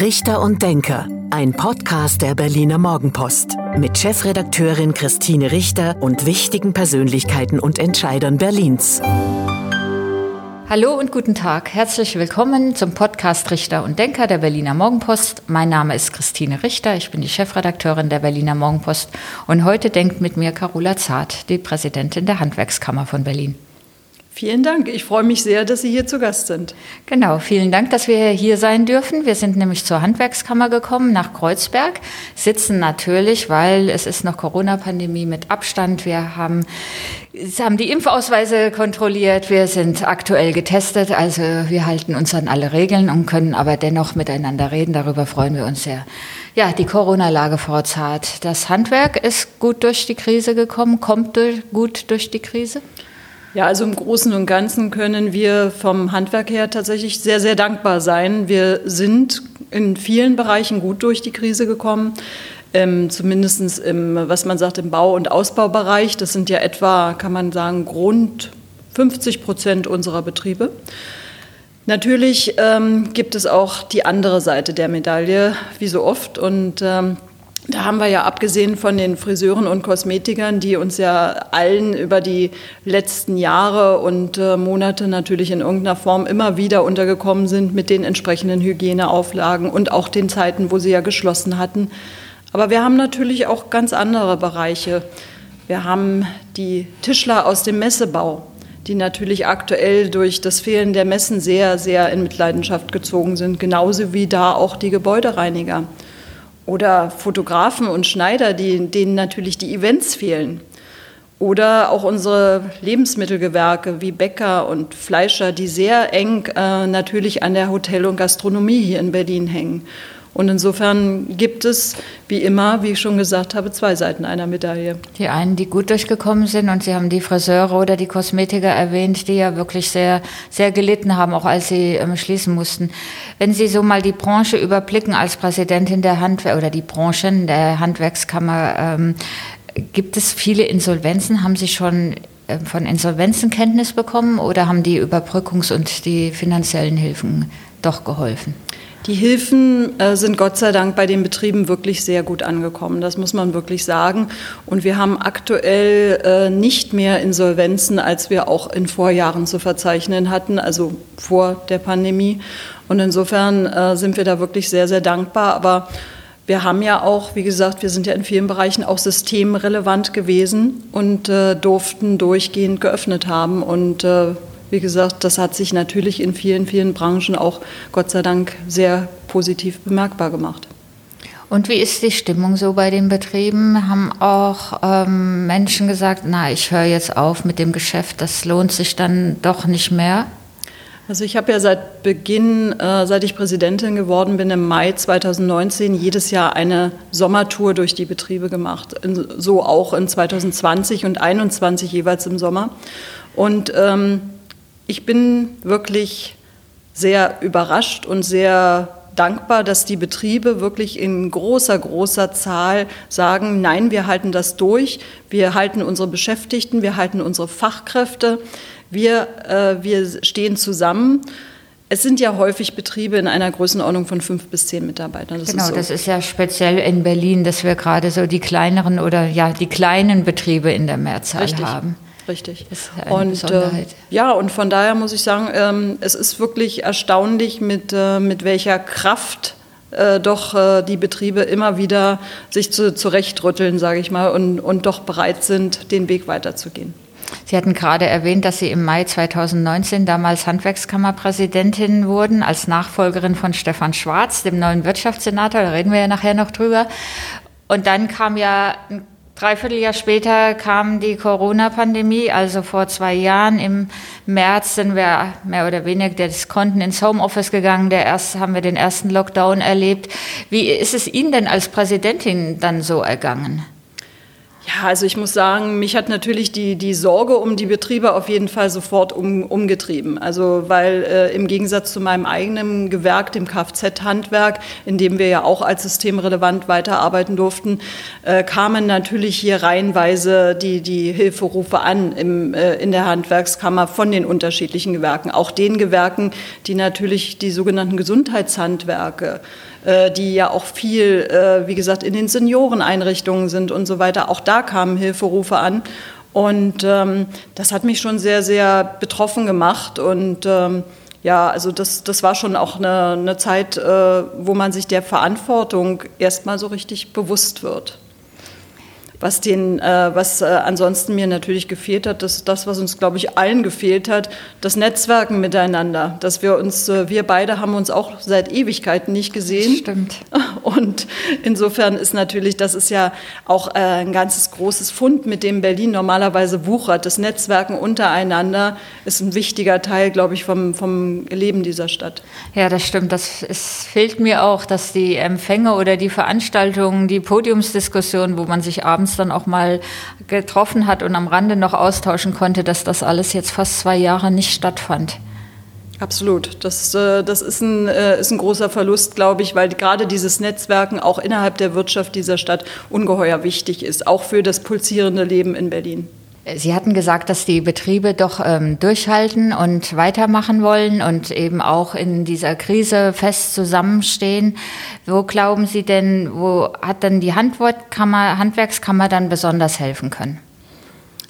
Richter und Denker, ein Podcast der Berliner Morgenpost mit Chefredakteurin Christine Richter und wichtigen Persönlichkeiten und Entscheidern Berlins. Hallo und guten Tag. Herzlich willkommen zum Podcast Richter und Denker der Berliner Morgenpost. Mein Name ist Christine Richter. Ich bin die Chefredakteurin der Berliner Morgenpost. Und heute denkt mit mir Carola Zart, die Präsidentin der Handwerkskammer von Berlin. Vielen Dank. Ich freue mich sehr, dass Sie hier zu Gast sind. Genau, vielen Dank, dass wir hier sein dürfen. Wir sind nämlich zur Handwerkskammer gekommen nach Kreuzberg, sitzen natürlich, weil es ist noch Corona-Pandemie mit Abstand. Wir haben, haben die Impfausweise kontrolliert, wir sind aktuell getestet, also wir halten uns an alle Regeln und können aber dennoch miteinander reden. Darüber freuen wir uns sehr. Ja, die Corona-Lage, Zart. Das Handwerk ist gut durch die Krise gekommen, kommt durch, gut durch die Krise? Ja, also im Großen und Ganzen können wir vom Handwerk her tatsächlich sehr, sehr dankbar sein. Wir sind in vielen Bereichen gut durch die Krise gekommen. Ähm, zumindest im, was man sagt, im Bau- und Ausbaubereich. Das sind ja etwa, kann man sagen, rund 50 Prozent unserer Betriebe. Natürlich ähm, gibt es auch die andere Seite der Medaille, wie so oft. Und ähm, da haben wir ja abgesehen von den Friseuren und Kosmetikern, die uns ja allen über die letzten Jahre und äh, Monate natürlich in irgendeiner Form immer wieder untergekommen sind mit den entsprechenden Hygieneauflagen und auch den Zeiten, wo sie ja geschlossen hatten. Aber wir haben natürlich auch ganz andere Bereiche. Wir haben die Tischler aus dem Messebau, die natürlich aktuell durch das Fehlen der Messen sehr, sehr in Mitleidenschaft gezogen sind, genauso wie da auch die Gebäudereiniger. Oder Fotografen und Schneider, die, denen natürlich die Events fehlen. Oder auch unsere Lebensmittelgewerke wie Bäcker und Fleischer, die sehr eng äh, natürlich an der Hotel- und Gastronomie hier in Berlin hängen. Und insofern gibt es, wie immer, wie ich schon gesagt habe, zwei Seiten einer Medaille. Die einen, die gut durchgekommen sind, und Sie haben die Friseure oder die Kosmetiker erwähnt, die ja wirklich sehr, sehr gelitten haben, auch als sie ähm, schließen mussten. Wenn Sie so mal die Branche überblicken als Präsidentin der Handwerk oder die Branchen der Handwerkskammer, ähm, gibt es viele Insolvenzen? Haben Sie schon äh, von Insolvenzen Kenntnis bekommen oder haben die Überbrückungs- und die finanziellen Hilfen doch geholfen? Die Hilfen äh, sind Gott sei Dank bei den Betrieben wirklich sehr gut angekommen, das muss man wirklich sagen. Und wir haben aktuell äh, nicht mehr Insolvenzen, als wir auch in Vorjahren zu verzeichnen hatten, also vor der Pandemie. Und insofern äh, sind wir da wirklich sehr, sehr dankbar. Aber wir haben ja auch, wie gesagt, wir sind ja in vielen Bereichen auch systemrelevant gewesen und äh, durften durchgehend geöffnet haben. Und äh, wie gesagt, das hat sich natürlich in vielen, vielen Branchen auch Gott sei Dank sehr positiv bemerkbar gemacht. Und wie ist die Stimmung so bei den Betrieben? Haben auch ähm, Menschen gesagt, na, ich höre jetzt auf mit dem Geschäft, das lohnt sich dann doch nicht mehr? Also ich habe ja seit Beginn, äh, seit ich Präsidentin geworden bin, im Mai 2019 jedes Jahr eine Sommertour durch die Betriebe gemacht. So auch in 2020 und 2021 jeweils im Sommer. Und ähm, ich bin wirklich sehr überrascht und sehr dankbar, dass die Betriebe wirklich in großer, großer Zahl sagen, nein, wir halten das durch, wir halten unsere Beschäftigten, wir halten unsere Fachkräfte, wir, äh, wir stehen zusammen. Es sind ja häufig Betriebe in einer Größenordnung von fünf bis zehn Mitarbeitern. Das genau, ist so. das ist ja speziell in Berlin, dass wir gerade so die kleineren oder ja die kleinen Betriebe in der Mehrzahl Richtig. haben richtig. und äh, ja, und von daher muss ich sagen, ähm, es ist wirklich erstaunlich, mit, äh, mit welcher Kraft äh, doch äh, die Betriebe immer wieder sich zu, zurechtrütteln, sage ich mal, und, und doch bereit sind, den Weg weiterzugehen. Sie hatten gerade erwähnt, dass Sie im Mai 2019 damals Handwerkskammerpräsidentin wurden, als Nachfolgerin von Stefan Schwarz, dem neuen Wirtschaftssenator. Da reden wir ja nachher noch drüber. Und dann kam ja ein Dreivierteljahr später kam die Corona-Pandemie, also vor zwei Jahren. Im März sind wir mehr oder weniger das Konten ins Homeoffice gegangen. Der erste, haben wir den ersten Lockdown erlebt. Wie ist es Ihnen denn als Präsidentin dann so ergangen? Ja, also ich muss sagen, mich hat natürlich die, die Sorge um die Betriebe auf jeden Fall sofort um, umgetrieben. Also weil äh, im Gegensatz zu meinem eigenen Gewerk, dem Kfz-Handwerk, in dem wir ja auch als systemrelevant weiterarbeiten durften, äh, kamen natürlich hier reihenweise die, die Hilferufe an im, äh, in der Handwerkskammer von den unterschiedlichen Gewerken. Auch den Gewerken, die natürlich die sogenannten Gesundheitshandwerke die ja auch viel, äh, wie gesagt, in den Senioreneinrichtungen sind und so weiter. Auch da kamen Hilferufe an. Und ähm, das hat mich schon sehr, sehr betroffen gemacht. Und ähm, ja, also das, das war schon auch eine, eine Zeit, äh, wo man sich der Verantwortung erstmal so richtig bewusst wird. Was, den, äh, was äh, ansonsten mir natürlich gefehlt hat, das ist das, was uns, glaube ich, allen gefehlt hat, das Netzwerken miteinander. Dass wir uns, äh, wir beide haben uns auch seit Ewigkeiten nicht gesehen. Stimmt. Und insofern ist natürlich, das ist ja auch äh, ein ganzes großes Fund, mit dem Berlin normalerweise wuchert. Das Netzwerken untereinander ist ein wichtiger Teil, glaube ich, vom, vom Leben dieser Stadt. Ja, das stimmt. Das es fehlt mir auch, dass die Empfänge oder die Veranstaltungen, die Podiumsdiskussionen, wo man sich abends uns dann auch mal getroffen hat und am Rande noch austauschen konnte, dass das alles jetzt fast zwei Jahre nicht stattfand. Absolut. Das, äh, das ist, ein, äh, ist ein großer Verlust, glaube ich, weil gerade dieses Netzwerken auch innerhalb der Wirtschaft dieser Stadt ungeheuer wichtig ist, auch für das pulsierende Leben in Berlin. Sie hatten gesagt, dass die Betriebe doch ähm, durchhalten und weitermachen wollen und eben auch in dieser Krise fest zusammenstehen. Wo glauben Sie denn, wo hat denn die Handwerkskammer, Handwerkskammer dann besonders helfen können?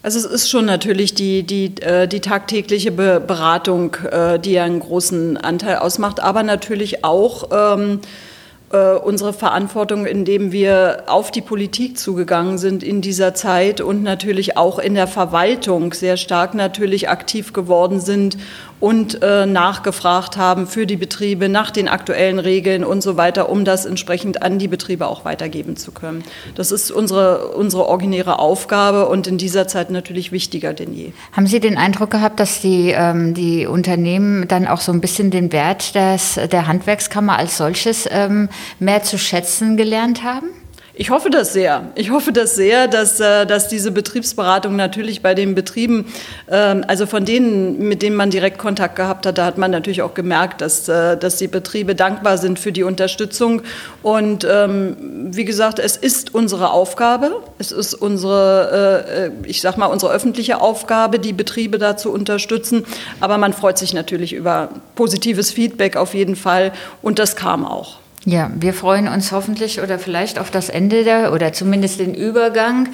Also es ist schon natürlich die, die, äh, die tagtägliche Beratung, äh, die einen großen Anteil ausmacht, aber natürlich auch ähm, äh, unsere Verantwortung, indem wir auf die Politik zugegangen sind in dieser Zeit und natürlich auch in der Verwaltung sehr stark natürlich aktiv geworden sind und äh, nachgefragt haben für die Betriebe nach den aktuellen Regeln und so weiter, um das entsprechend an die Betriebe auch weitergeben zu können. Das ist unsere, unsere originäre Aufgabe und in dieser Zeit natürlich wichtiger denn je. Haben Sie den Eindruck gehabt, dass die, ähm, die Unternehmen dann auch so ein bisschen den Wert des, der Handwerkskammer als solches ähm, mehr zu schätzen gelernt haben? Ich hoffe das sehr. Ich hoffe das sehr, dass, äh, dass diese Betriebsberatung natürlich bei den Betrieben, ähm, also von denen, mit denen man direkt Kontakt gehabt hat, da hat man natürlich auch gemerkt, dass, äh, dass die Betriebe dankbar sind für die Unterstützung. Und ähm, wie gesagt, es ist unsere Aufgabe, es ist unsere, äh, ich sag mal, unsere öffentliche Aufgabe, die Betriebe da zu unterstützen. Aber man freut sich natürlich über positives Feedback auf jeden Fall. Und das kam auch. Ja, wir freuen uns hoffentlich oder vielleicht auf das Ende der oder zumindest den Übergang,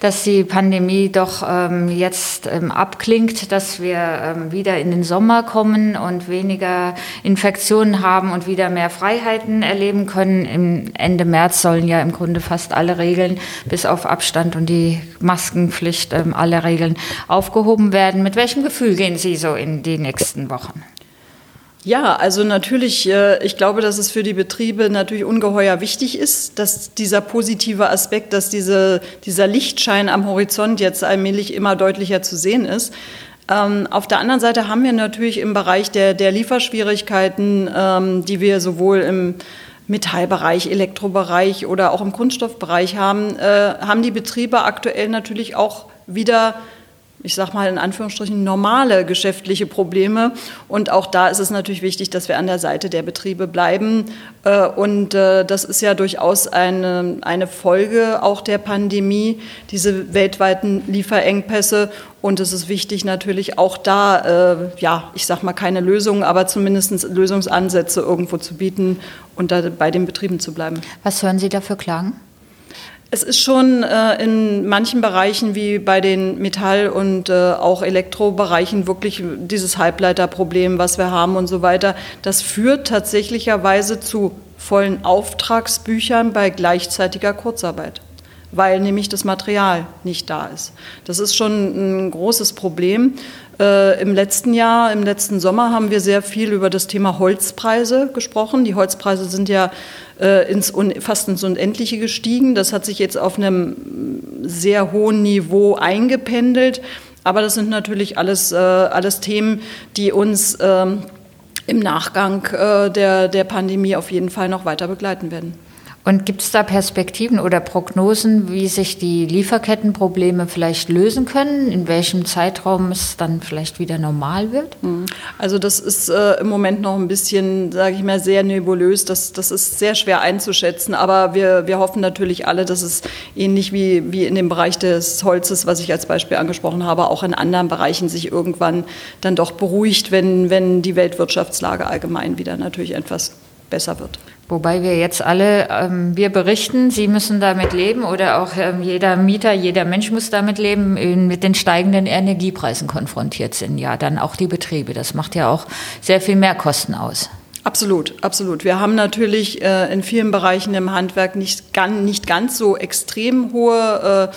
dass die Pandemie doch ähm, jetzt ähm, abklingt, dass wir ähm, wieder in den Sommer kommen und weniger Infektionen haben und wieder mehr Freiheiten erleben können. Im Ende März sollen ja im Grunde fast alle Regeln bis auf Abstand und die Maskenpflicht ähm, alle Regeln aufgehoben werden. Mit welchem Gefühl gehen Sie so in die nächsten Wochen? Ja, also natürlich, äh, ich glaube, dass es für die Betriebe natürlich ungeheuer wichtig ist, dass dieser positive Aspekt, dass diese, dieser Lichtschein am Horizont jetzt allmählich immer deutlicher zu sehen ist. Ähm, auf der anderen Seite haben wir natürlich im Bereich der, der Lieferschwierigkeiten, ähm, die wir sowohl im Metallbereich, Elektrobereich oder auch im Kunststoffbereich haben, äh, haben die Betriebe aktuell natürlich auch wieder ich sage mal in Anführungsstrichen, normale geschäftliche Probleme. Und auch da ist es natürlich wichtig, dass wir an der Seite der Betriebe bleiben. Äh, und äh, das ist ja durchaus eine, eine Folge auch der Pandemie, diese weltweiten Lieferengpässe. Und es ist wichtig, natürlich auch da, äh, ja, ich sage mal keine Lösungen, aber zumindest Lösungsansätze irgendwo zu bieten und da bei den Betrieben zu bleiben. Was hören Sie dafür Klagen? Es ist schon äh, in manchen Bereichen wie bei den Metall- und äh, auch Elektrobereichen wirklich dieses Halbleiterproblem, was wir haben und so weiter. Das führt tatsächlicherweise zu vollen Auftragsbüchern bei gleichzeitiger Kurzarbeit, weil nämlich das Material nicht da ist. Das ist schon ein großes Problem. Äh, Im letzten Jahr, im letzten Sommer haben wir sehr viel über das Thema Holzpreise gesprochen. Die Holzpreise sind ja äh, ins fast ins Unendliche gestiegen. Das hat sich jetzt auf einem sehr hohen Niveau eingependelt. Aber das sind natürlich alles, äh, alles Themen, die uns ähm, im Nachgang äh, der, der Pandemie auf jeden Fall noch weiter begleiten werden. Und gibt es da Perspektiven oder Prognosen, wie sich die Lieferkettenprobleme vielleicht lösen können? In welchem Zeitraum es dann vielleicht wieder normal wird? Mhm. Also das ist äh, im Moment noch ein bisschen, sage ich mal, sehr nebulös. Das, das ist sehr schwer einzuschätzen. Aber wir, wir hoffen natürlich alle, dass es ähnlich wie, wie in dem Bereich des Holzes, was ich als Beispiel angesprochen habe, auch in anderen Bereichen sich irgendwann dann doch beruhigt, wenn, wenn die Weltwirtschaftslage allgemein wieder natürlich etwas besser wird. Wobei wir jetzt alle, ähm, wir berichten, Sie müssen damit leben oder auch ähm, jeder Mieter, jeder Mensch muss damit leben, mit den steigenden Energiepreisen konfrontiert sind. Ja, dann auch die Betriebe. Das macht ja auch sehr viel mehr Kosten aus. Absolut, absolut. Wir haben natürlich äh, in vielen Bereichen im Handwerk nicht, ganz, nicht ganz so extrem hohe äh,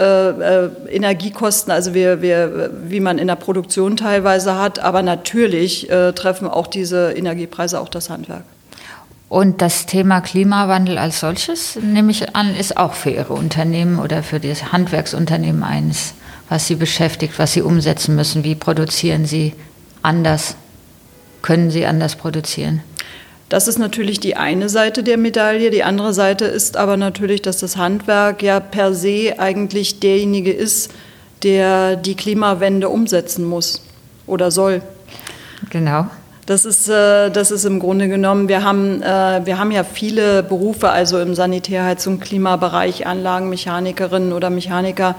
äh, äh, Energiekosten, also wir, wir, wie man in der Produktion teilweise hat, aber natürlich äh, treffen auch diese Energiepreise auch das Handwerk. Und das Thema Klimawandel als solches, nehme ich an, ist auch für Ihre Unternehmen oder für das Handwerksunternehmen eines, was Sie beschäftigt, was Sie umsetzen müssen. Wie produzieren Sie anders? Können Sie anders produzieren? Das ist natürlich die eine Seite der Medaille. Die andere Seite ist aber natürlich, dass das Handwerk ja per se eigentlich derjenige ist, der die Klimawende umsetzen muss oder soll. Genau. Das ist, äh, das ist im Grunde genommen, wir haben, äh, wir haben ja viele Berufe, also im Sanitärheizung, Klimabereich, Anlagenmechanikerinnen oder Mechaniker,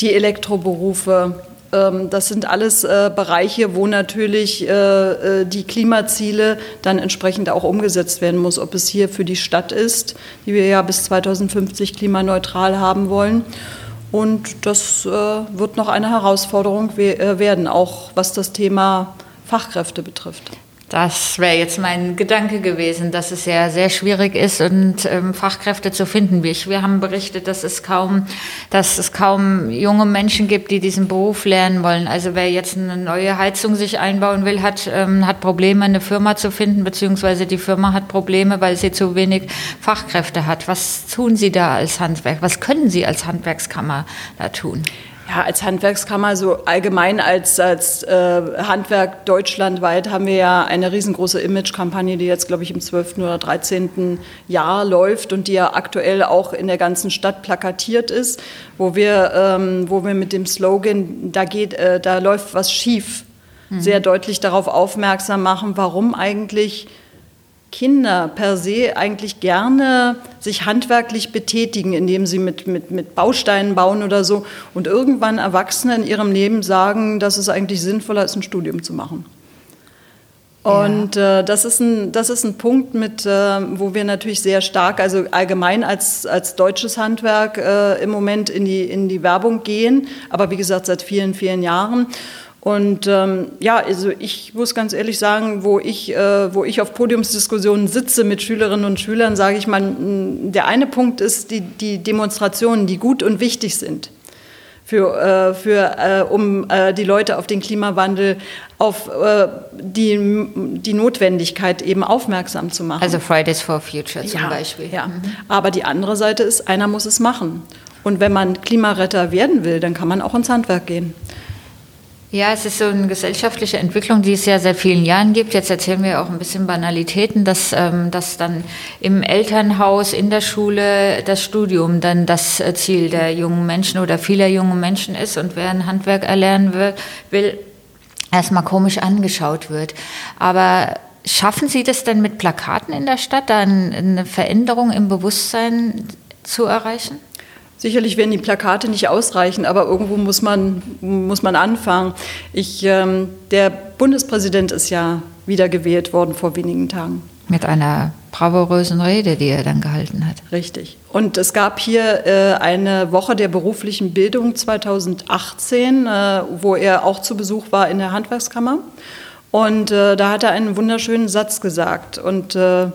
die Elektroberufe. Ähm, das sind alles äh, Bereiche, wo natürlich die Klimaziele dann entsprechend auch umgesetzt werden muss, ob es hier für die Stadt ist, die wir ja bis 2050 klimaneutral haben wollen. Und das wird noch eine Herausforderung werden, auch was das Thema Fachkräfte betrifft. Das wäre jetzt mein Gedanke gewesen, dass es ja sehr schwierig ist und ähm, Fachkräfte zu finden. Wir haben berichtet, dass es kaum, dass es kaum junge Menschen gibt, die diesen Beruf lernen wollen. Also wer jetzt eine neue Heizung sich einbauen will, hat, ähm, hat Probleme, eine Firma zu finden, beziehungsweise die Firma hat Probleme, weil sie zu wenig Fachkräfte hat. Was tun Sie da als Handwerk? Was können Sie als Handwerkskammer da tun? Ja, als Handwerkskammer, so allgemein als, als äh, Handwerk deutschlandweit haben wir ja eine riesengroße Image-Kampagne, die jetzt, glaube ich, im 12. oder 13. Jahr läuft und die ja aktuell auch in der ganzen Stadt plakatiert ist, wo wir, ähm, wo wir mit dem Slogan, da geht, äh, da läuft was schief, mhm. sehr deutlich darauf aufmerksam machen, warum eigentlich Kinder per se eigentlich gerne sich handwerklich betätigen, indem sie mit, mit, mit Bausteinen bauen oder so und irgendwann Erwachsene in ihrem Leben sagen, dass es eigentlich sinnvoller ist, ein Studium zu machen. Und äh, das, ist ein, das ist ein Punkt, mit, äh, wo wir natürlich sehr stark, also allgemein als, als deutsches Handwerk äh, im Moment in die, in die Werbung gehen, aber wie gesagt seit vielen, vielen Jahren. Und ähm, ja, also ich muss ganz ehrlich sagen, wo ich, äh, wo ich auf Podiumsdiskussionen sitze mit Schülerinnen und Schülern, sage ich mal, der eine Punkt ist die, die Demonstrationen, die gut und wichtig sind. Für, äh, für, äh, um äh, die Leute auf den Klimawandel, auf äh, die, die Notwendigkeit eben aufmerksam zu machen. Also Fridays for Future zum ja, Beispiel. Ja. Mhm. Aber die andere Seite ist, einer muss es machen. Und wenn man Klimaretter werden will, dann kann man auch ins Handwerk gehen. Ja, es ist so eine gesellschaftliche Entwicklung, die es ja seit vielen Jahren gibt. Jetzt erzählen wir auch ein bisschen Banalitäten, dass, ähm, dass dann im Elternhaus, in der Schule das Studium dann das äh, Ziel der jungen Menschen oder vieler jungen Menschen ist und wer ein Handwerk erlernen will, will erstmal komisch angeschaut wird. Aber schaffen Sie das denn mit Plakaten in der Stadt, da eine Veränderung im Bewusstsein zu erreichen? Sicherlich werden die Plakate nicht ausreichen, aber irgendwo muss man, muss man anfangen. Ich, ähm, der Bundespräsident ist ja wiedergewählt worden vor wenigen Tagen. Mit einer bravourösen Rede, die er dann gehalten hat. Richtig. Und es gab hier äh, eine Woche der beruflichen Bildung 2018, äh, wo er auch zu Besuch war in der Handwerkskammer. Und äh, da hat er einen wunderschönen Satz gesagt. Und äh,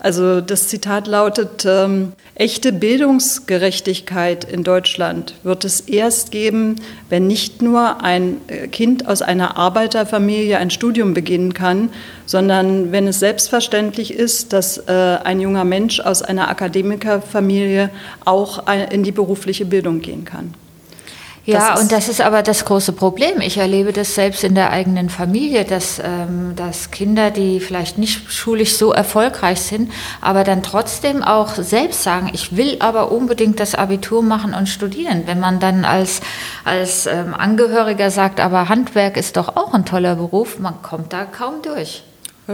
also das Zitat lautet, ähm, echte Bildungsgerechtigkeit in Deutschland wird es erst geben, wenn nicht nur ein äh, Kind aus einer Arbeiterfamilie ein Studium beginnen kann, sondern wenn es selbstverständlich ist, dass äh, ein junger Mensch aus einer Akademikerfamilie auch in die berufliche Bildung gehen kann. Ja, das und das ist aber das große Problem. Ich erlebe das selbst in der eigenen Familie, dass, ähm, dass Kinder, die vielleicht nicht schulisch so erfolgreich sind, aber dann trotzdem auch selbst sagen, ich will aber unbedingt das Abitur machen und studieren. Wenn man dann als, als ähm, Angehöriger sagt, aber Handwerk ist doch auch ein toller Beruf, man kommt da kaum durch.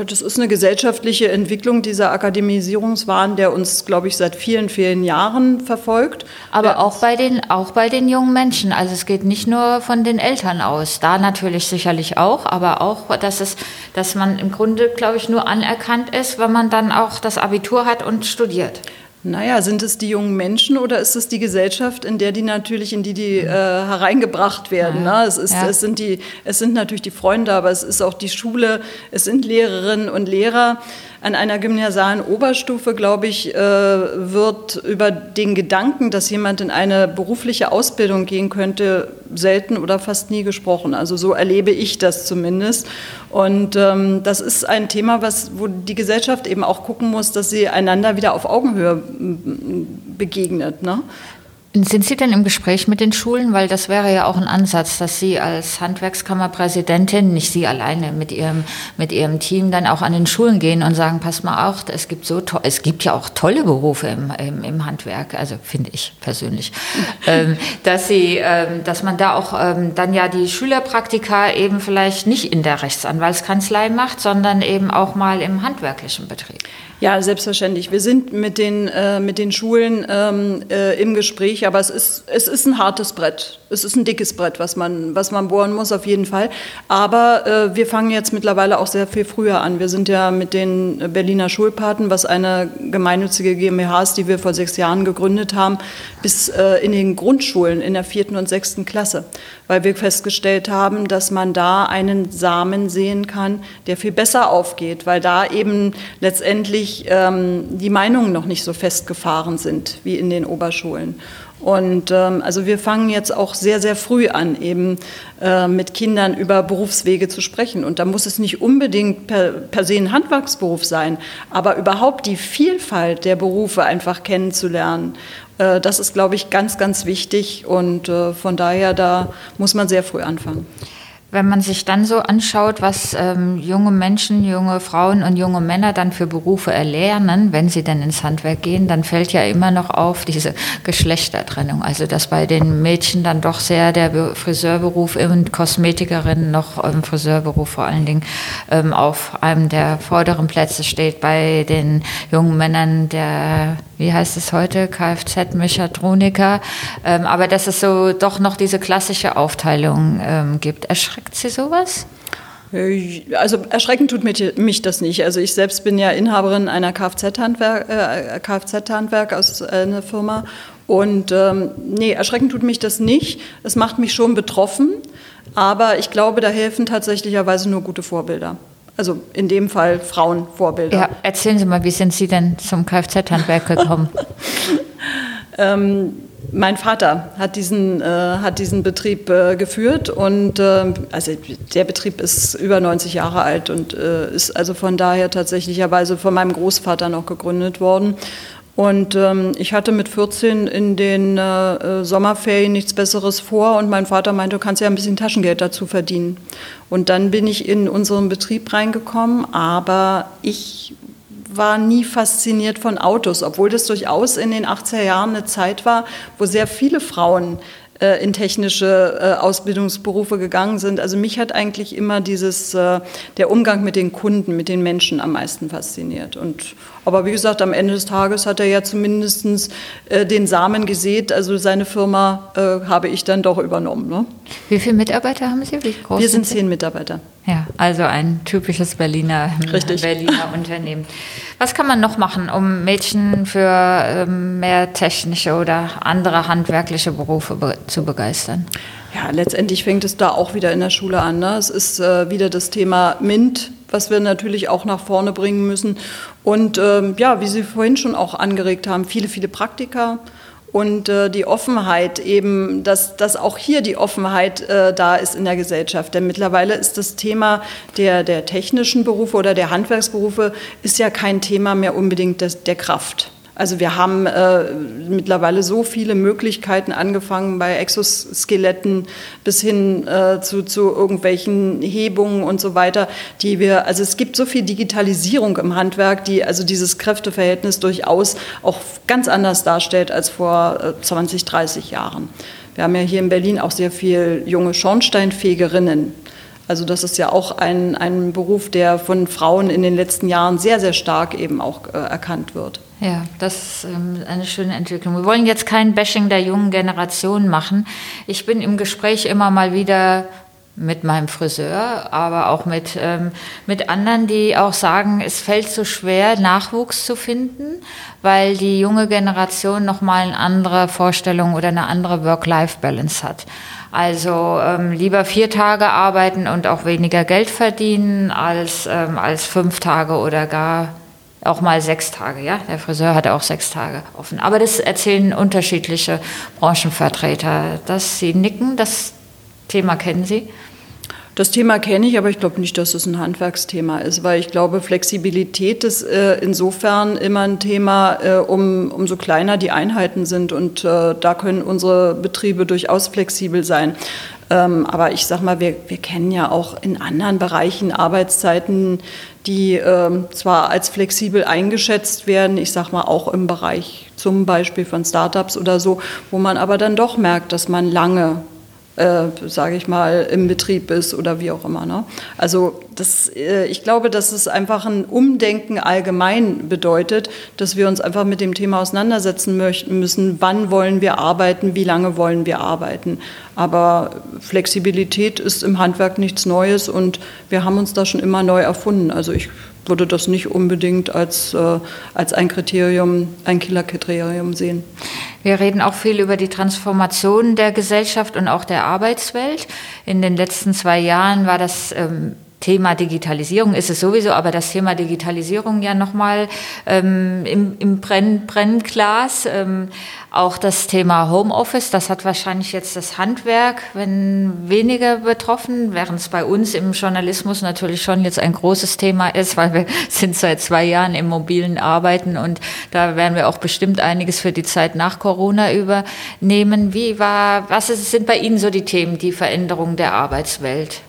Das ist eine gesellschaftliche Entwicklung, dieser Akademisierungswahn, der uns, glaube ich, seit vielen, vielen Jahren verfolgt. Aber auch bei, den, auch bei den jungen Menschen. Also es geht nicht nur von den Eltern aus. Da natürlich sicherlich auch, aber auch, dass, es, dass man im Grunde, glaube ich, nur anerkannt ist, wenn man dann auch das Abitur hat und studiert. Naja, sind es die jungen Menschen oder ist es die Gesellschaft, in der die natürlich, in die die äh, hereingebracht werden? Ja. Ne? Es, ist, ja. es, sind die, es sind natürlich die Freunde, aber es ist auch die Schule, es sind Lehrerinnen und Lehrer an einer gymnasialen Oberstufe, glaube ich, äh, wird über den Gedanken, dass jemand in eine berufliche Ausbildung gehen könnte, selten oder fast nie gesprochen. Also so erlebe ich das zumindest. Und ähm, das ist ein Thema, was, wo die Gesellschaft eben auch gucken muss, dass sie einander wieder auf Augenhöhe begegnet. Ne? Sind Sie denn im Gespräch mit den Schulen? Weil das wäre ja auch ein Ansatz, dass Sie als Handwerkskammerpräsidentin, nicht Sie alleine, mit Ihrem, mit Ihrem Team dann auch an den Schulen gehen und sagen, pass mal auf, es gibt, so es gibt ja auch tolle Berufe im, im, im Handwerk, also finde ich persönlich, ähm, dass, Sie, ähm, dass man da auch ähm, dann ja die Schülerpraktika eben vielleicht nicht in der Rechtsanwaltskanzlei macht, sondern eben auch mal im handwerklichen Betrieb. Ja, selbstverständlich. Wir sind mit den, äh, mit den Schulen ähm, äh, im Gespräch, aber es ist, es ist ein hartes Brett. Es ist ein dickes Brett, was man, was man bohren muss, auf jeden Fall. Aber äh, wir fangen jetzt mittlerweile auch sehr viel früher an. Wir sind ja mit den Berliner Schulpaten, was eine gemeinnützige GmbH ist, die wir vor sechs Jahren gegründet haben, bis äh, in den Grundschulen in der vierten und sechsten Klasse, weil wir festgestellt haben, dass man da einen Samen sehen kann, der viel besser aufgeht, weil da eben letztendlich ähm, die Meinungen noch nicht so festgefahren sind wie in den Oberschulen. Und ähm, also wir fangen jetzt auch sehr, sehr früh an, eben äh, mit Kindern über Berufswege zu sprechen. Und da muss es nicht unbedingt per, per se ein Handwerksberuf sein, aber überhaupt die Vielfalt der Berufe einfach kennenzulernen. Äh, das ist, glaube ich, ganz, ganz wichtig. Und äh, von daher, da muss man sehr früh anfangen. Wenn man sich dann so anschaut, was ähm, junge Menschen, junge Frauen und junge Männer dann für Berufe erlernen, wenn sie dann ins Handwerk gehen, dann fällt ja immer noch auf diese Geschlechtertrennung. Also dass bei den Mädchen dann doch sehr der Friseurberuf und Kosmetikerin noch im Friseurberuf vor allen Dingen ähm, auf einem der vorderen Plätze steht. Bei den jungen Männern der wie heißt es heute, Kfz-Mechatroniker. Ähm, aber dass es so doch noch diese klassische Aufteilung ähm, gibt. Erschreckt Sie sowas? Äh, also erschreckend tut mich, mich, das nicht. Also ich selbst bin ja Inhaberin einer Kfz-Handwerk äh, Kfz aus äh, einer Firma. Und ähm, nee, erschreckend tut mich das nicht. Es macht mich schon betroffen. Aber ich glaube, da helfen tatsächlicherweise nur gute Vorbilder. Also in dem Fall Frauenvorbilder. Ja, erzählen Sie mal, wie sind Sie denn zum Kfz-Handwerk gekommen? ähm, mein Vater hat diesen, äh, hat diesen Betrieb äh, geführt und äh, also der Betrieb ist über 90 Jahre alt und äh, ist also von daher tatsächlicherweise von meinem Großvater noch gegründet worden. Und ähm, ich hatte mit 14 in den äh, Sommerferien nichts Besseres vor und mein Vater meinte, du kannst ja ein bisschen Taschengeld dazu verdienen. Und dann bin ich in unseren Betrieb reingekommen, aber ich war nie fasziniert von Autos, obwohl das durchaus in den 80er Jahren eine Zeit war, wo sehr viele Frauen äh, in technische äh, Ausbildungsberufe gegangen sind. Also mich hat eigentlich immer dieses, äh, der Umgang mit den Kunden, mit den Menschen am meisten fasziniert. Und aber wie gesagt, am Ende des Tages hat er ja zumindest äh, den Samen gesät. Also seine Firma äh, habe ich dann doch übernommen. Ne? Wie viele Mitarbeiter haben Sie? Wie groß Wir sind zehn Mitarbeiter. Ja, also ein typisches Berliner, Richtig. Berliner Unternehmen. Was kann man noch machen, um Mädchen für ähm, mehr technische oder andere handwerkliche Berufe zu begeistern? Ja, letztendlich fängt es da auch wieder in der Schule an. Ne? Es ist äh, wieder das Thema MINT, was wir natürlich auch nach vorne bringen müssen. Und ähm, ja, wie Sie vorhin schon auch angeregt haben, viele, viele Praktika und äh, die Offenheit eben, dass, dass auch hier die Offenheit äh, da ist in der Gesellschaft. Denn mittlerweile ist das Thema der, der technischen Berufe oder der Handwerksberufe ist ja kein Thema mehr unbedingt des, der Kraft. Also wir haben äh, mittlerweile so viele Möglichkeiten, angefangen bei Exoskeletten bis hin äh, zu, zu irgendwelchen Hebungen und so weiter, die wir, also es gibt so viel Digitalisierung im Handwerk, die also dieses Kräfteverhältnis durchaus auch ganz anders darstellt als vor äh, 20, 30 Jahren. Wir haben ja hier in Berlin auch sehr viel junge Schornsteinfegerinnen. Also das ist ja auch ein, ein Beruf, der von Frauen in den letzten Jahren sehr, sehr stark eben auch äh, erkannt wird. Ja, das ist ähm, eine schöne Entwicklung. Wir wollen jetzt kein Bashing der jungen Generation machen. Ich bin im Gespräch immer mal wieder mit meinem Friseur, aber auch mit, ähm, mit anderen, die auch sagen, es fällt so schwer, Nachwuchs zu finden, weil die junge Generation nochmal eine andere Vorstellung oder eine andere Work-Life-Balance hat. Also ähm, lieber vier Tage arbeiten und auch weniger Geld verdienen als, ähm, als fünf Tage oder gar auch mal sechs Tage. Ja, der Friseur hatte auch sechs Tage offen. Aber das erzählen unterschiedliche Branchenvertreter. Dass Sie nicken, das Thema kennen Sie? Das Thema kenne ich, aber ich glaube nicht, dass es ein Handwerksthema ist, weil ich glaube, Flexibilität ist äh, insofern immer ein Thema, äh, um, umso kleiner die Einheiten sind. Und äh, da können unsere Betriebe durchaus flexibel sein. Ähm, aber ich sage mal, wir, wir kennen ja auch in anderen Bereichen Arbeitszeiten, die ähm, zwar als flexibel eingeschätzt werden, ich sage mal auch im Bereich zum Beispiel von Startups oder so, wo man aber dann doch merkt, dass man lange äh, sage ich mal, im Betrieb ist oder wie auch immer. Ne? Also das, äh, ich glaube, dass es einfach ein Umdenken allgemein bedeutet, dass wir uns einfach mit dem Thema auseinandersetzen möchten müssen, wann wollen wir arbeiten, wie lange wollen wir arbeiten. Aber Flexibilität ist im Handwerk nichts Neues und wir haben uns da schon immer neu erfunden. Also ich würde das nicht unbedingt als, äh, als ein Kriterium, ein Killerkriterium sehen. Wir reden auch viel über die Transformation der Gesellschaft und auch der Arbeitswelt. In den letzten zwei Jahren war das ähm, Thema Digitalisierung ist es sowieso, aber das Thema Digitalisierung ja nochmal ähm, im, im Brenn, Brennglas. Ähm, auch das Thema Homeoffice, das hat wahrscheinlich jetzt das Handwerk, wenn weniger betroffen, während es bei uns im Journalismus natürlich schon jetzt ein großes Thema ist, weil wir sind seit zwei Jahren im mobilen Arbeiten und da werden wir auch bestimmt einiges für die Zeit nach Corona übernehmen. Wie war, was ist, sind bei Ihnen so die Themen, die Veränderung der Arbeitswelt?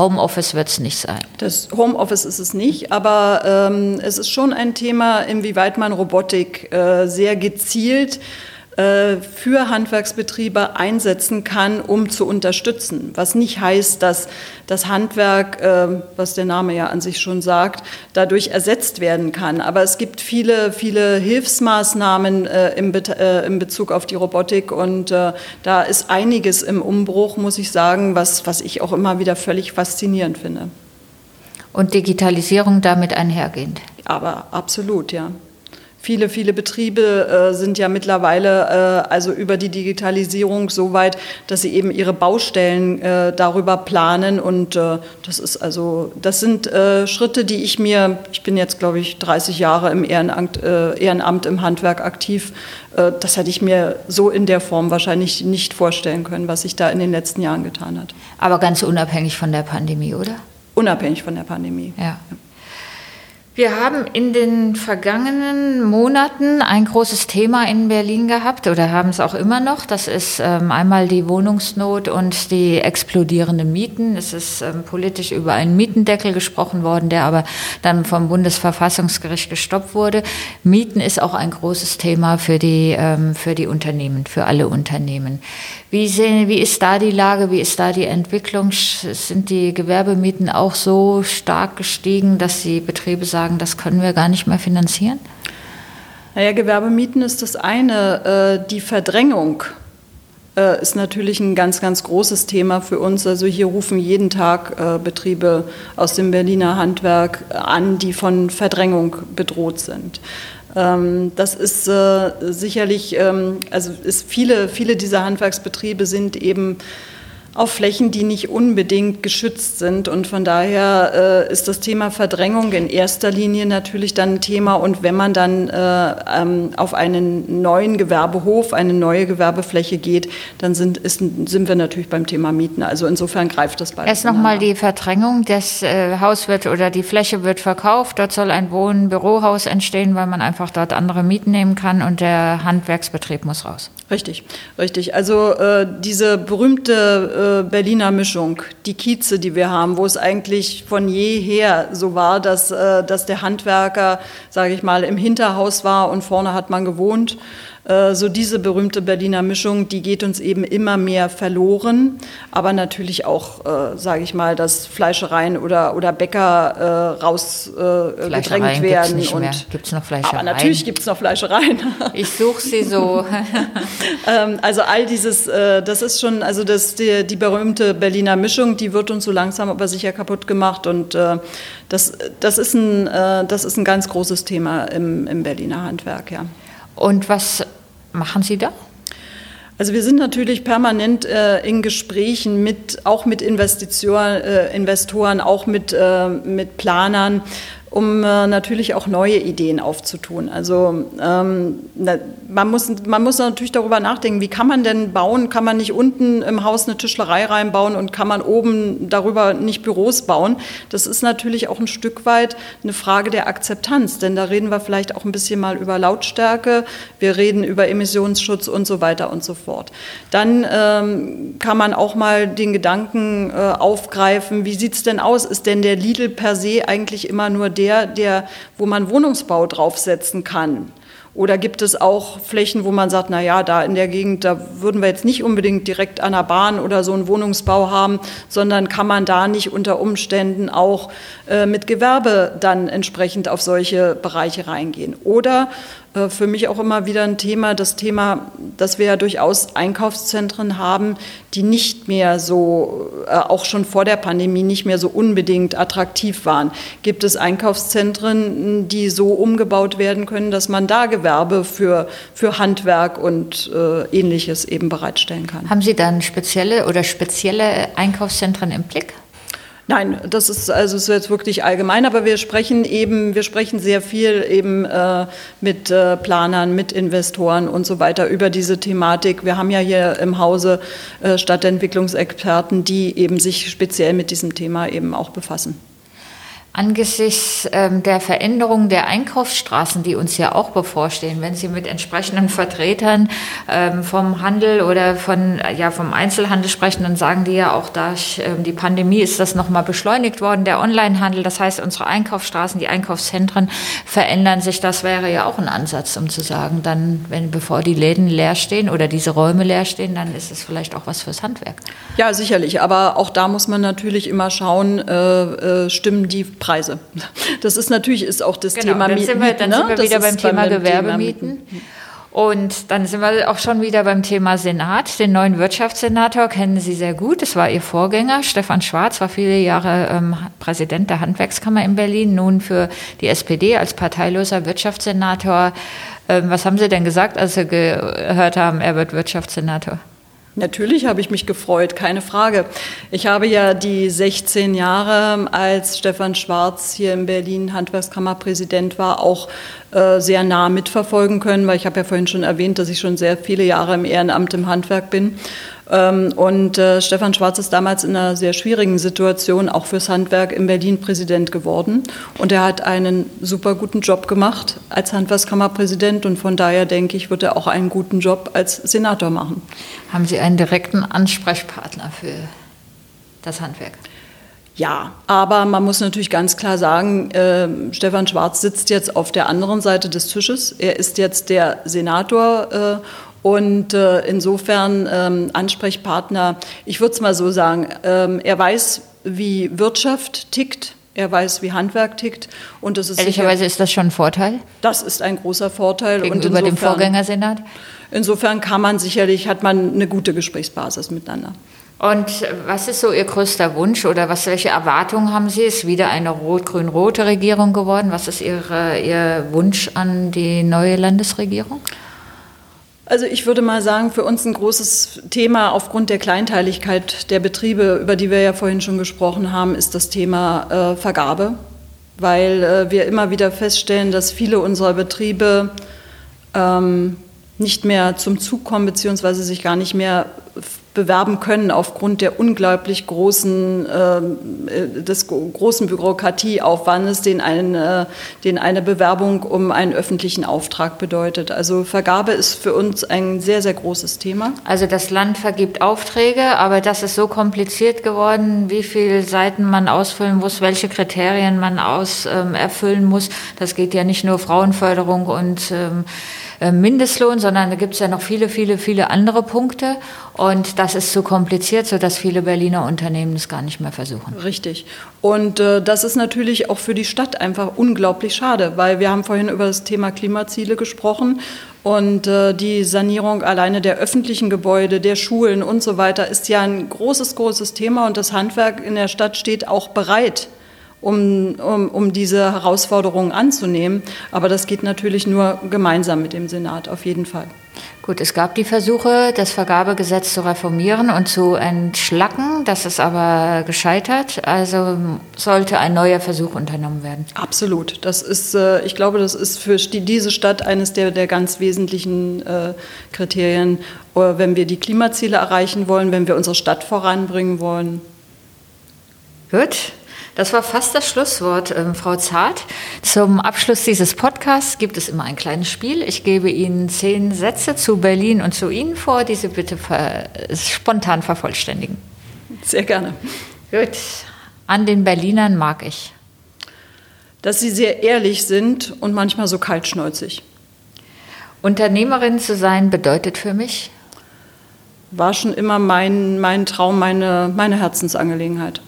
Homeoffice wird es nicht sein. Das Homeoffice ist es nicht, aber ähm, es ist schon ein Thema, inwieweit man Robotik äh, sehr gezielt für Handwerksbetriebe einsetzen kann, um zu unterstützen. Was nicht heißt, dass das Handwerk, äh, was der Name ja an sich schon sagt, dadurch ersetzt werden kann. Aber es gibt viele, viele Hilfsmaßnahmen äh, im Bezug auf die Robotik und da ist einiges im Umbruch, muss ich sagen, was, was ich auch immer wieder völlig faszinierend finde. Und Digitalisierung damit einhergehend? Aber absolut, ja. Viele, viele Betriebe äh, sind ja mittlerweile äh, also über die Digitalisierung so weit, dass sie eben ihre Baustellen äh, darüber planen. Und äh, das ist also, das sind äh, Schritte, die ich mir, ich bin jetzt glaube ich 30 Jahre im Ehrenamt, äh, Ehrenamt im Handwerk aktiv, das hätte ich mir so in der Form wahrscheinlich nicht vorstellen können, was sich da in den letzten Jahren getan hat. Aber ganz unabhängig von der Pandemie, oder? Unabhängig von der Pandemie. ja. ja. Wir haben in den vergangenen Monaten ein großes Thema in Berlin gehabt oder haben es auch immer noch. Das ist ähm, einmal die Wohnungsnot und die explodierenden Mieten. Es ist ähm, politisch über einen Mietendeckel gesprochen worden, der aber dann vom Bundesverfassungsgericht gestoppt wurde. Mieten ist auch ein großes Thema für die, ähm, für die Unternehmen, für alle Unternehmen. Wie, sehen, wie ist da die Lage, wie ist da die Entwicklung? Sind die Gewerbemieten auch so stark gestiegen, dass die Betriebe sagen, das können wir gar nicht mehr finanzieren? Naja, Gewerbemieten ist das eine. Äh, die Verdrängung äh, ist natürlich ein ganz, ganz großes Thema für uns. Also hier rufen jeden Tag äh, Betriebe aus dem Berliner Handwerk an, die von Verdrängung bedroht sind. Ähm, das ist sicherlich, ähm, also ist viele, viele dieser Handwerksbetriebe sind eben auf Flächen, die nicht unbedingt geschützt sind. Und von daher äh, ist das Thema Verdrängung in erster Linie natürlich dann ein Thema. Und wenn man dann äh, ähm, auf einen neuen Gewerbehof, eine neue Gewerbefläche geht, dann sind, ist, sind wir natürlich beim Thema Mieten. Also insofern greift das beides. Erst nochmal die Verdrängung. Das äh, Haus wird oder die Fläche wird verkauft. Dort soll ein Wohn-Bürohaus entstehen, weil man einfach dort andere Mieten nehmen kann und der Handwerksbetrieb muss raus. Richtig, richtig. Also äh, diese berühmte äh, Berliner Mischung, die Kieze, die wir haben, wo es eigentlich von jeher so war, dass, äh, dass der Handwerker, sage ich mal, im Hinterhaus war und vorne hat man gewohnt. Äh, so diese berühmte Berliner Mischung, die geht uns eben immer mehr verloren. Aber natürlich auch, äh, sage ich mal, dass Fleischereien oder, oder Bäcker äh, rausgedrängt werden. Gibt's und Gibt es noch Fleischereien? Aber natürlich gibt es noch Fleischereien. Ich suche sie so. ähm, also all dieses, das ist schon, also das, die, die, berühmte Berliner Mischung, die wird uns so langsam aber sicher kaputt gemacht. Und das, das, ist ein, das ist ein ganz großes Thema im, im Berliner Handwerk, ja. Und was machen Sie da? Also wir sind natürlich permanent äh, in Gesprächen mit, auch mit Investitionen, äh, Investoren, auch mit, äh, mit Planern, um äh, natürlich auch neue Ideen aufzutun. Also ähm, na, man, muss, man muss natürlich darüber nachdenken, wie kann man denn bauen? Kann man nicht unten im Haus eine Tischlerei reinbauen und kann man oben darüber nicht Büros bauen? Das ist natürlich auch ein Stück weit eine Frage der Akzeptanz, denn da reden wir vielleicht auch ein bisschen mal über Lautstärke, wir reden über Emissionsschutz und so weiter und so fort. Dann ähm, kann man auch mal den Gedanken äh, aufgreifen, wie sieht es denn aus? Ist denn der Lidl per se eigentlich immer nur der, der, wo man Wohnungsbau draufsetzen kann? Oder gibt es auch Flächen, wo man sagt, na ja, da in der Gegend, da würden wir jetzt nicht unbedingt direkt an der Bahn oder so einen Wohnungsbau haben, sondern kann man da nicht unter Umständen auch äh, mit Gewerbe dann entsprechend auf solche Bereiche reingehen? Oder für mich auch immer wieder ein Thema, das Thema, dass wir ja durchaus Einkaufszentren haben, die nicht mehr so, äh, auch schon vor der Pandemie nicht mehr so unbedingt attraktiv waren. Gibt es Einkaufszentren, die so umgebaut werden können, dass man da Gewerbe für, für Handwerk und äh, ähnliches eben bereitstellen kann? Haben Sie dann spezielle oder spezielle Einkaufszentren im Blick? Nein, das ist also ist jetzt wirklich allgemein, aber wir sprechen eben, wir sprechen sehr viel eben äh, mit äh, Planern, mit Investoren und so weiter über diese Thematik. Wir haben ja hier im Hause äh, Stadtentwicklungsexperten, die eben sich speziell mit diesem Thema eben auch befassen. Angesichts ähm, der Veränderung der Einkaufsstraßen, die uns ja auch bevorstehen, wenn Sie mit entsprechenden Vertretern ähm, vom Handel oder von, ja, vom Einzelhandel sprechen, dann sagen die ja auch, durch ähm, die Pandemie ist das nochmal beschleunigt worden, der Onlinehandel. Das heißt, unsere Einkaufsstraßen, die Einkaufszentren verändern sich. Das wäre ja auch ein Ansatz, um zu sagen, dann, wenn, bevor die Läden leer stehen oder diese Räume leer stehen, dann ist es vielleicht auch was fürs Handwerk. Ja, sicherlich. Aber auch da muss man natürlich immer schauen, äh, äh, stimmen die Preise. Das ist natürlich ist auch das genau, Thema dann Mieten. Wir, dann ne? sind wir wieder beim Thema Gewerbemieten. Und dann sind wir auch schon wieder beim Thema Senat. Den neuen Wirtschaftssenator kennen Sie sehr gut. Das war Ihr Vorgänger. Stefan Schwarz war viele Jahre ähm, Präsident der Handwerkskammer in Berlin, nun für die SPD als parteiloser Wirtschaftssenator. Ähm, was haben Sie denn gesagt, als Sie gehört haben, er wird Wirtschaftssenator? Natürlich habe ich mich gefreut, keine Frage. Ich habe ja die 16 Jahre, als Stefan Schwarz hier in Berlin Handwerkskammerpräsident war, auch sehr nah mitverfolgen können, weil ich habe ja vorhin schon erwähnt, dass ich schon sehr viele Jahre im Ehrenamt im Handwerk bin. Ähm, und äh, Stefan Schwarz ist damals in einer sehr schwierigen Situation auch fürs Handwerk in Berlin Präsident geworden. Und er hat einen super guten Job gemacht als Handwerkskammerpräsident. Und von daher denke ich, wird er auch einen guten Job als Senator machen. Haben Sie einen direkten Ansprechpartner für das Handwerk? Ja, aber man muss natürlich ganz klar sagen, äh, Stefan Schwarz sitzt jetzt auf der anderen Seite des Tisches. Er ist jetzt der Senator äh, und äh, insofern ähm, Ansprechpartner, ich würde es mal so sagen, ähm, er weiß, wie Wirtschaft tickt. Er weiß, wie Handwerk tickt. Und das ist Ehrlicherweise sicher, ist das schon ein Vorteil? Das ist ein großer Vorteil. Gegenüber dem Vorgängersenat? Insofern kann man sicherlich, hat man eine gute Gesprächsbasis miteinander. Und was ist so Ihr größter Wunsch oder was, welche Erwartungen haben Sie? Ist wieder eine rot-grün-rote Regierung geworden? Was ist Ihre, Ihr Wunsch an die neue Landesregierung? Also ich würde mal sagen, für uns ein großes Thema aufgrund der Kleinteiligkeit der Betriebe, über die wir ja vorhin schon gesprochen haben, ist das Thema äh, Vergabe, weil äh, wir immer wieder feststellen, dass viele unserer Betriebe ähm, nicht mehr zum Zug kommen, beziehungsweise sich gar nicht mehr bewerben können aufgrund der unglaublich großen, äh, des großen Bürokratieaufwandes, den, ein, äh, den eine Bewerbung um einen öffentlichen Auftrag bedeutet. Also Vergabe ist für uns ein sehr, sehr großes Thema. Also das Land vergibt Aufträge, aber das ist so kompliziert geworden, wie viele Seiten man ausfüllen muss, welche Kriterien man aus, ähm, erfüllen muss. Das geht ja nicht nur Frauenförderung und ähm, äh, Mindestlohn, sondern da gibt es ja noch viele, viele, viele andere Punkte. Und das ist zu kompliziert, sodass viele Berliner Unternehmen das gar nicht mehr versuchen. Richtig. Und äh, das ist natürlich auch für die Stadt einfach unglaublich schade, weil wir haben vorhin über das Thema Klimaziele gesprochen. Und äh, die Sanierung alleine der öffentlichen Gebäude, der Schulen und so weiter ist ja ein großes, großes Thema. Und das Handwerk in der Stadt steht auch bereit, um, um, um diese Herausforderungen anzunehmen. Aber das geht natürlich nur gemeinsam mit dem Senat, auf jeden Fall. Gut, es gab die Versuche, das Vergabegesetz zu reformieren und zu entschlacken. Das ist aber gescheitert. Also sollte ein neuer Versuch unternommen werden. Absolut. Das ist, äh, ich glaube, das ist für diese Stadt eines der, der ganz wesentlichen äh, Kriterien, äh, wenn wir die Klimaziele erreichen wollen, wenn wir unsere Stadt voranbringen wollen. Gut, das war fast das Schlusswort, ähm, Frau Zart. Zum Abschluss dieses Podcasts gibt es immer ein kleines Spiel. Ich gebe Ihnen zehn Sätze zu Berlin und zu Ihnen vor, die Sie bitte ver spontan vervollständigen. Sehr gerne. Gut. An den Berlinern mag ich. Dass sie sehr ehrlich sind und manchmal so kaltschnäuzig. Unternehmerin zu sein bedeutet für mich? War schon immer mein, mein Traum, meine, meine Herzensangelegenheit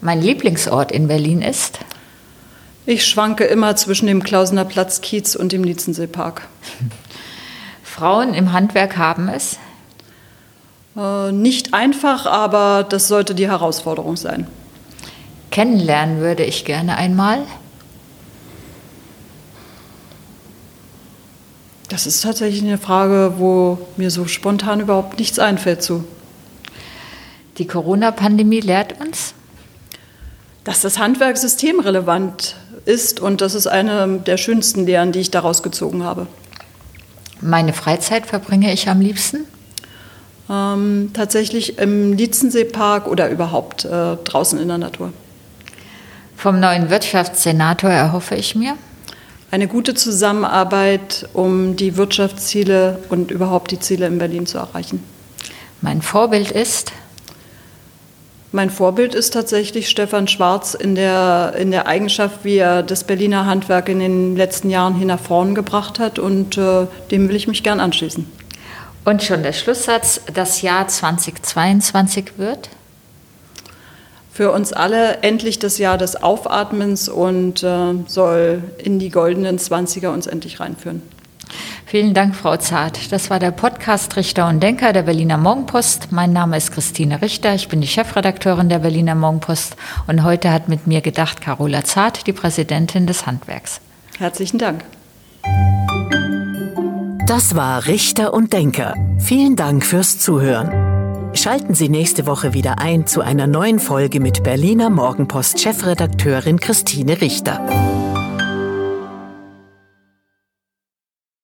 mein Lieblingsort in Berlin ist? Ich schwanke immer zwischen dem Klausener Platz Kiez und dem Lietzenseepark. Frauen im Handwerk haben es? Äh, nicht einfach, aber das sollte die Herausforderung sein. Kennenlernen würde ich gerne einmal. Das ist tatsächlich eine Frage, wo mir so spontan überhaupt nichts einfällt zu. Die Corona-Pandemie lehrt uns? Dass das Handwerk systemrelevant ist und das ist eine der schönsten Lehren, die ich daraus gezogen habe. Meine Freizeit verbringe ich am liebsten? Ähm, tatsächlich im Lietzenseepark oder überhaupt äh, draußen in der Natur. Vom neuen Wirtschaftssenator erhoffe ich mir? Eine gute Zusammenarbeit, um die Wirtschaftsziele und überhaupt die Ziele in Berlin zu erreichen. Mein Vorbild ist? Mein Vorbild ist tatsächlich Stefan Schwarz in der, in der Eigenschaft, wie er das Berliner Handwerk in den letzten Jahren hin nach vorn gebracht hat und äh, dem will ich mich gern anschließen. Und schon der Schlusssatz, das Jahr 2022 wird? Für uns alle endlich das Jahr des Aufatmens und äh, soll in die goldenen Zwanziger uns endlich reinführen. Vielen Dank, Frau Zart. Das war der Podcast Richter und Denker der Berliner Morgenpost. Mein Name ist Christine Richter. Ich bin die Chefredakteurin der Berliner Morgenpost. Und heute hat mit mir gedacht Carola Zart, die Präsidentin des Handwerks. Herzlichen Dank. Das war Richter und Denker. Vielen Dank fürs Zuhören. Schalten Sie nächste Woche wieder ein zu einer neuen Folge mit Berliner Morgenpost Chefredakteurin Christine Richter.